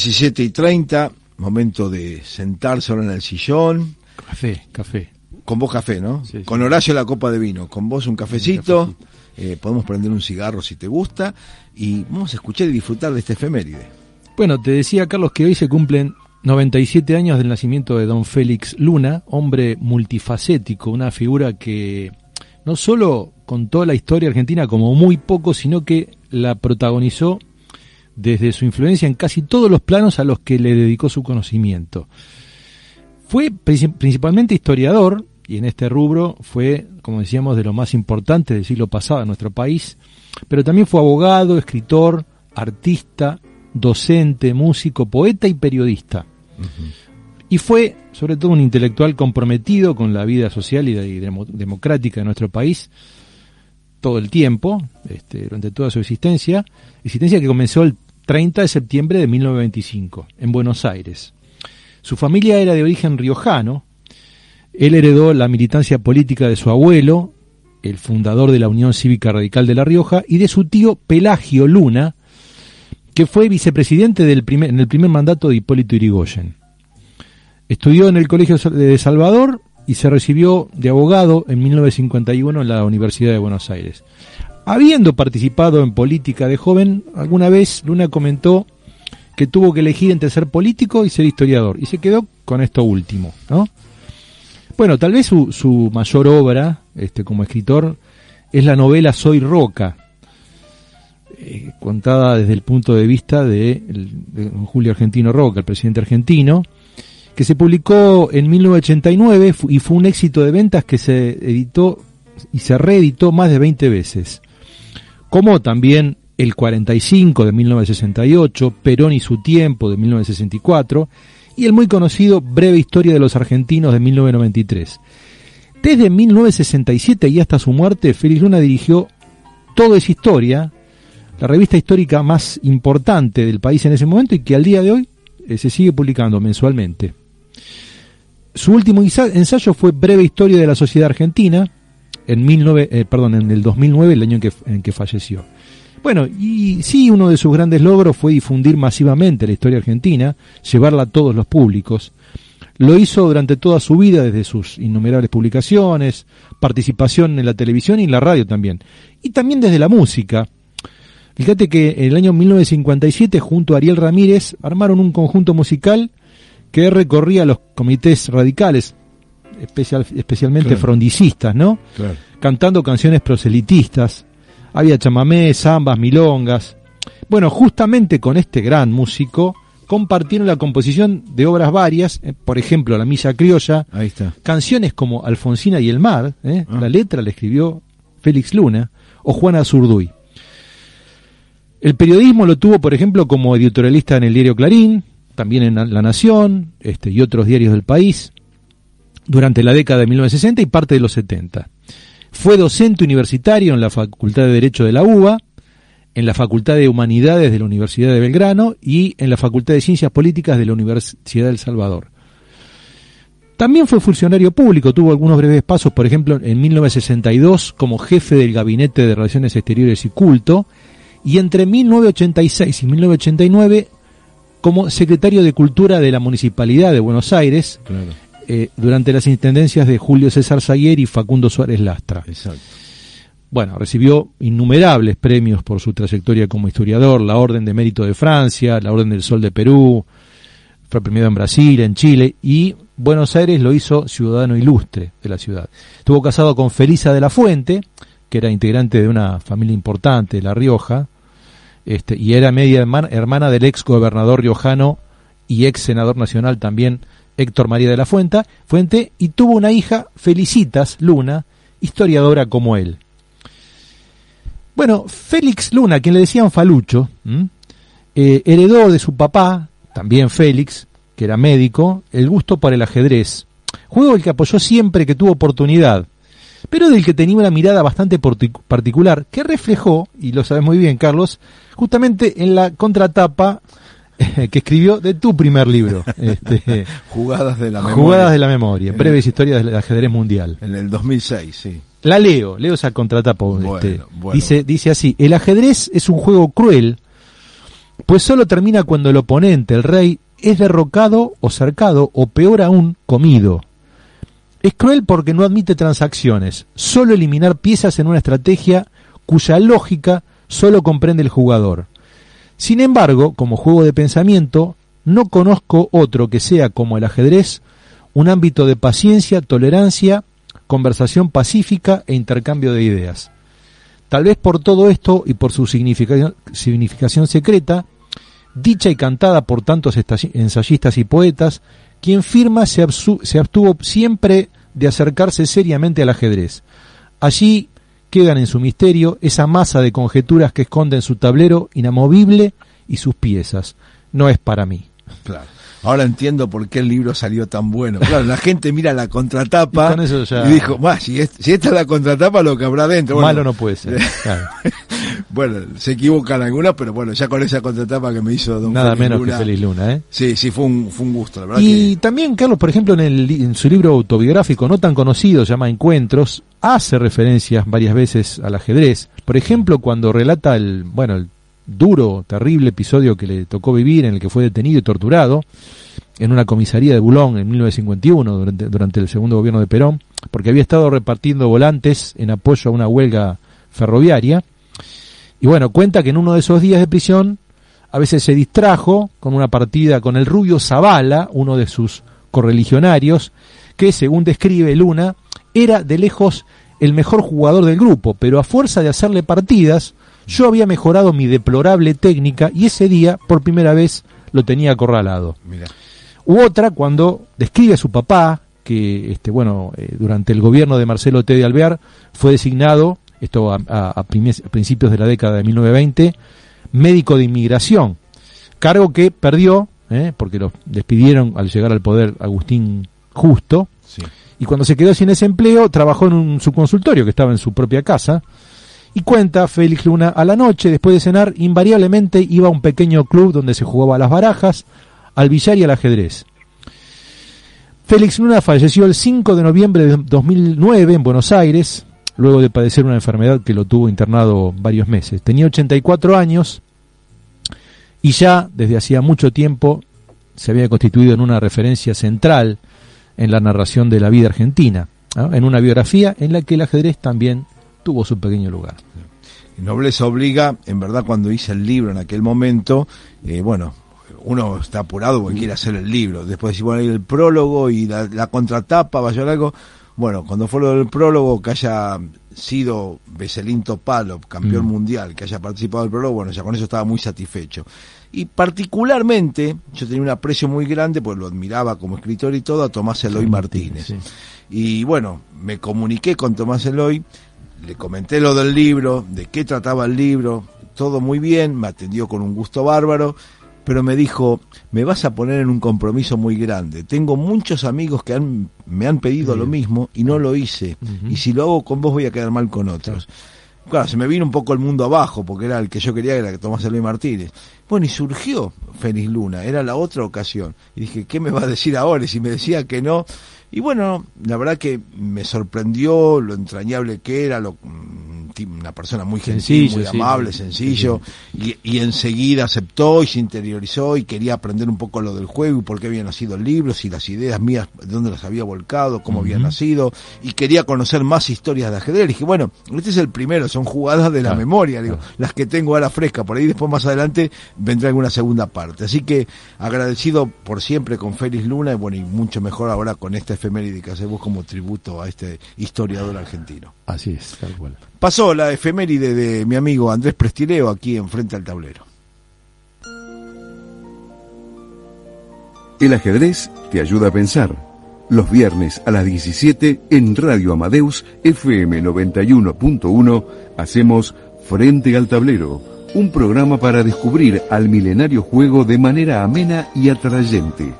17 y 30, momento de sentarse ahora en el sillón. Café, café. Con vos café, ¿no? Sí, sí. Con Horacio la copa de vino, con vos un cafecito, Un cafecito. eh, podemos prender un cigarro si te gusta y vamos a escuchar y disfrutar de este efeméride. Bueno, te decía Carlos que hoy se cumplen 97 años del nacimiento de don Félix Luna, hombre multifacético, una figura que no solo contó la historia argentina como muy poco, sino que la protagonizó desde su influencia en casi todos los planos a los que le dedicó su conocimiento. Fue princi- principalmente historiador, y en este rubro fue, como decíamos, de lo más importante del siglo pasado en nuestro país, pero también fue abogado, escritor, artista, docente, músico, poeta y periodista. Y fue, sobre todo, un intelectual comprometido con la vida social y, de- y demo- democrática de nuestro país todo el tiempo, este, durante toda su existencia, existencia que comenzó el 30 de septiembre de 1925 en Buenos Aires. Su familia era de origen riojano, él heredó la militancia política de su abuelo, el fundador de la Unión Cívica Radical de La Rioja, y de su tío Pelagio Luna, que fue vicepresidente en el primer mandato de Hipólito Yrigoyen. Estudió en el Colegio de Salvador y se recibió de abogado en 1951 en la Universidad de Buenos Aires. Habiendo participado en política de joven, alguna vez Luna comentó que tuvo que elegir entre ser político y ser historiador, y se quedó con esto último, ¿no? Bueno, tal vez su, su mayor obra este, como escritor es la novela Soy Roca, eh, contada desde el punto de vista de, de Julio Argentino Roca, el presidente argentino, que se publicó en 1989 fu- y fue un éxito de ventas que se editó y se reeditó más de 20 veces. Como también El 45 de 1968, Perón y su tiempo de 1964 y el muy conocido Breve Historia de los Argentinos de 1993. Desde 1967 y hasta su muerte, Félix Luna dirigió Todo es Historia, la revista histórica más importante del país en ese momento y que al día de hoy eh, se sigue publicando mensualmente. Su último ensa- ensayo fue Breve Historia de la Sociedad Argentina, en, 19, eh, en el 2009, el año en que, en que falleció. Bueno, y sí, uno de sus grandes logros fue difundir masivamente la historia argentina, llevarla a todos los públicos. Lo hizo durante toda su vida, desde sus innumerables publicaciones, participación en la televisión y en la radio también. Y también desde la música. Fíjate que en el año 1957, junto a Ariel Ramírez, armaron un conjunto musical que recorría los comités radicales, especial- especialmente Claro. frondicistas, ¿no? Claro. cantando canciones proselitistas. Había chamamé, zambas, milongas. Bueno, justamente con este gran músico compartieron la composición de obras varias, eh, por ejemplo, La Misa Criolla, Ahí está. canciones como Alfonsina y el Mar, ¿eh? Ah. la letra la escribió Félix Luna, o Juana Zurduy. El periodismo lo tuvo, por ejemplo, como editorialista en el diario Clarín, también en La Nación este, y otros diarios del país, durante la década de 1960 y parte de los 70. Fue docente universitario en la Facultad de Derecho de la UBA, en la Facultad de Humanidades de la Universidad de Belgrano y en la Facultad de Ciencias Políticas de la Universidad del Salvador. También fue funcionario público, tuvo algunos breves pasos, por ejemplo, en 1962 como jefe del Gabinete de Relaciones Exteriores y Culto, y entre 1986 y 1989 como secretario de Cultura de la Municipalidad de Buenos Aires. Eh, durante las intendencias de Julio César Zaguer y Facundo Suárez Lastra. Exacto. Bueno, recibió innumerables premios por su trayectoria como historiador, la Orden de Mérito de Francia, la Orden del Sol de Perú, fue premiado en Brasil, en Chile y Buenos Aires lo hizo ciudadano ilustre de la ciudad. Estuvo casado con Felisa de la Fuente, que era integrante de una familia importante de La Rioja, este, y era media hermana, hermana del ex gobernador riojano y ex senador nacional también, Héctor María de la Fuente, Fuente, y tuvo una hija, Felicitas Luna, historiadora como él. Bueno, Félix Luna, quien le decían Falucho, eh, heredó de su papá, también Félix, que era médico, el gusto por el ajedrez, juego el que apoyó siempre que tuvo oportunidad, pero del que tenía una mirada bastante particular, que reflejó, y lo sabes muy bien, Carlos, justamente en la contratapa que escribió de tu primer libro, este, Jugadas de la memoria. Jugadas de la Memoria, breves historias del ajedrez mundial. En el 2006, sí. La leo, leo esa contratapa. Bueno, este, bueno. Dice, dice así, el ajedrez es un juego cruel pues solo termina cuando el oponente, el rey, es derrocado o cercado o peor aún, comido. Es cruel porque no admite transacciones, solo eliminar piezas en una estrategia cuya lógica solo comprende el jugador. Sin embargo, como juego de pensamiento, no conozco otro que sea como el ajedrez, un ámbito de paciencia, tolerancia, conversación pacífica e intercambio de ideas. Tal vez por todo esto y por su significación, secreta, dicha y cantada por tantos ensayistas y poetas, quien firma se, se abstuvo siempre de acercarse seriamente al ajedrez. Allí quedan en su misterio esa masa de conjeturas que esconden su tablero inamovible y sus piezas. No es para mí. Claro. Ahora entiendo por qué el libro salió tan bueno. Claro, la gente mira la contratapa y, dijo, si, esta es la contratapa, lo que habrá dentro. Malo no puede ser. bueno, se equivocan algunas, pero bueno, ya con esa contratapa que me hizo Don Nada menos que Feliz Luna, ¿eh? Sí, sí, fue un, fue un gusto, la verdad. Y también, Carlos, por ejemplo, en, el, en su libro autobiográfico, no tan conocido, se llama Encuentros, hace referencias varias veces al ajedrez. Por ejemplo, cuando relata el, bueno, el duro, terrible episodio que le tocó vivir, en el que fue detenido y torturado en una comisaría de Bulón en 1951, durante, durante el segundo gobierno de Perón, porque había estado repartiendo volantes en apoyo a una huelga ferroviaria. Y bueno, cuenta que en uno de esos días de prisión, a veces se distrajo con una partida con el rubio Zavala, uno de sus correligionarios, que según describe Luna, era de lejos el mejor jugador del grupo, pero a fuerza de hacerle partidas, yo había mejorado mi deplorable técnica y ese día, por primera vez, lo tenía acorralado. U otra cuando describe a su papá, que este, bueno, eh, durante el gobierno de Marcelo T. de Alvear fue designado, esto a, principios de la década de 1920, médico de inmigración, cargo que perdió, eh, porque lo despidieron al llegar al poder Agustín Justo, y cuando se quedó sin ese empleo, trabajó en un, su consultorio que estaba en su propia casa, y cuenta Félix Luna, a la noche, después de cenar, invariablemente iba a un pequeño club donde se jugaba a las barajas, al billar y al ajedrez. Félix Luna falleció el 5 de noviembre de 2009 en Buenos Aires, luego de padecer una enfermedad que lo tuvo internado varios meses. Tenía 84 años y ya desde hacía mucho tiempo se había constituido en una referencia central en la narración de la vida argentina, en una biografía en la que el ajedrez también tuvo su pequeño lugar. Nobleza obliga, en verdad cuando hice el libro en aquel momento, eh, bueno, uno está apurado porque quiere hacer el libro, después decir, bueno, el prólogo y la, contratapa, va a algo, bueno, cuando fue lo del prólogo, que haya sido Beselín Topalov, campeón mm. mundial, que haya participado del prólogo, bueno, ya con eso estaba muy satisfecho. Y particularmente, yo tenía un aprecio muy grande, pues lo admiraba como escritor y todo, a Tomás Eloy Martínez. Y bueno, me comuniqué con Tomás Eloy, le comenté lo del libro, de qué trataba el libro, todo muy bien, me atendió con un gusto bárbaro, pero me dijo, me vas a poner en un compromiso muy grande. Tengo muchos amigos que han, me han pedido lo mismo y no lo hice. Y si lo hago con vos voy a quedar mal con otros. Claro. se me vino un poco el mundo abajo, porque era el que yo quería, que era Tomás Luis Martínez. Bueno, y surgió Félix Luna, era la otra ocasión. Y dije, ¿qué me va a decir ahora? Y si me decía que no, y bueno, la verdad que me sorprendió lo entrañable que era, lo, una persona muy gentil, muy amable, sencillo, y, y, enseguida aceptó y se interiorizó y quería aprender un poco lo del juego y por qué había nacido el libro, si las ideas mías, de dónde las había volcado, cómo había nacido, y quería conocer más historias de ajedrez. Y dije, bueno, este es el primero, son jugadas de la memoria, digo, las que tengo ahora fresca, por ahí después más adelante vendrá alguna segunda parte. Así que agradecido por siempre con Félix Luna y bueno, y mucho mejor ahora con esta efeméride que hacemos como tributo a este historiador argentino. Así es, tal cual. Pasó la efeméride de mi amigo Andrés Prestileo aquí enfrente al tablero. El ajedrez te ayuda a pensar. Los viernes a las 17 en Radio Amadeus FM 91.1 hacemos Frente al Tablero, un programa para descubrir al milenario juego de manera amena y atrayente.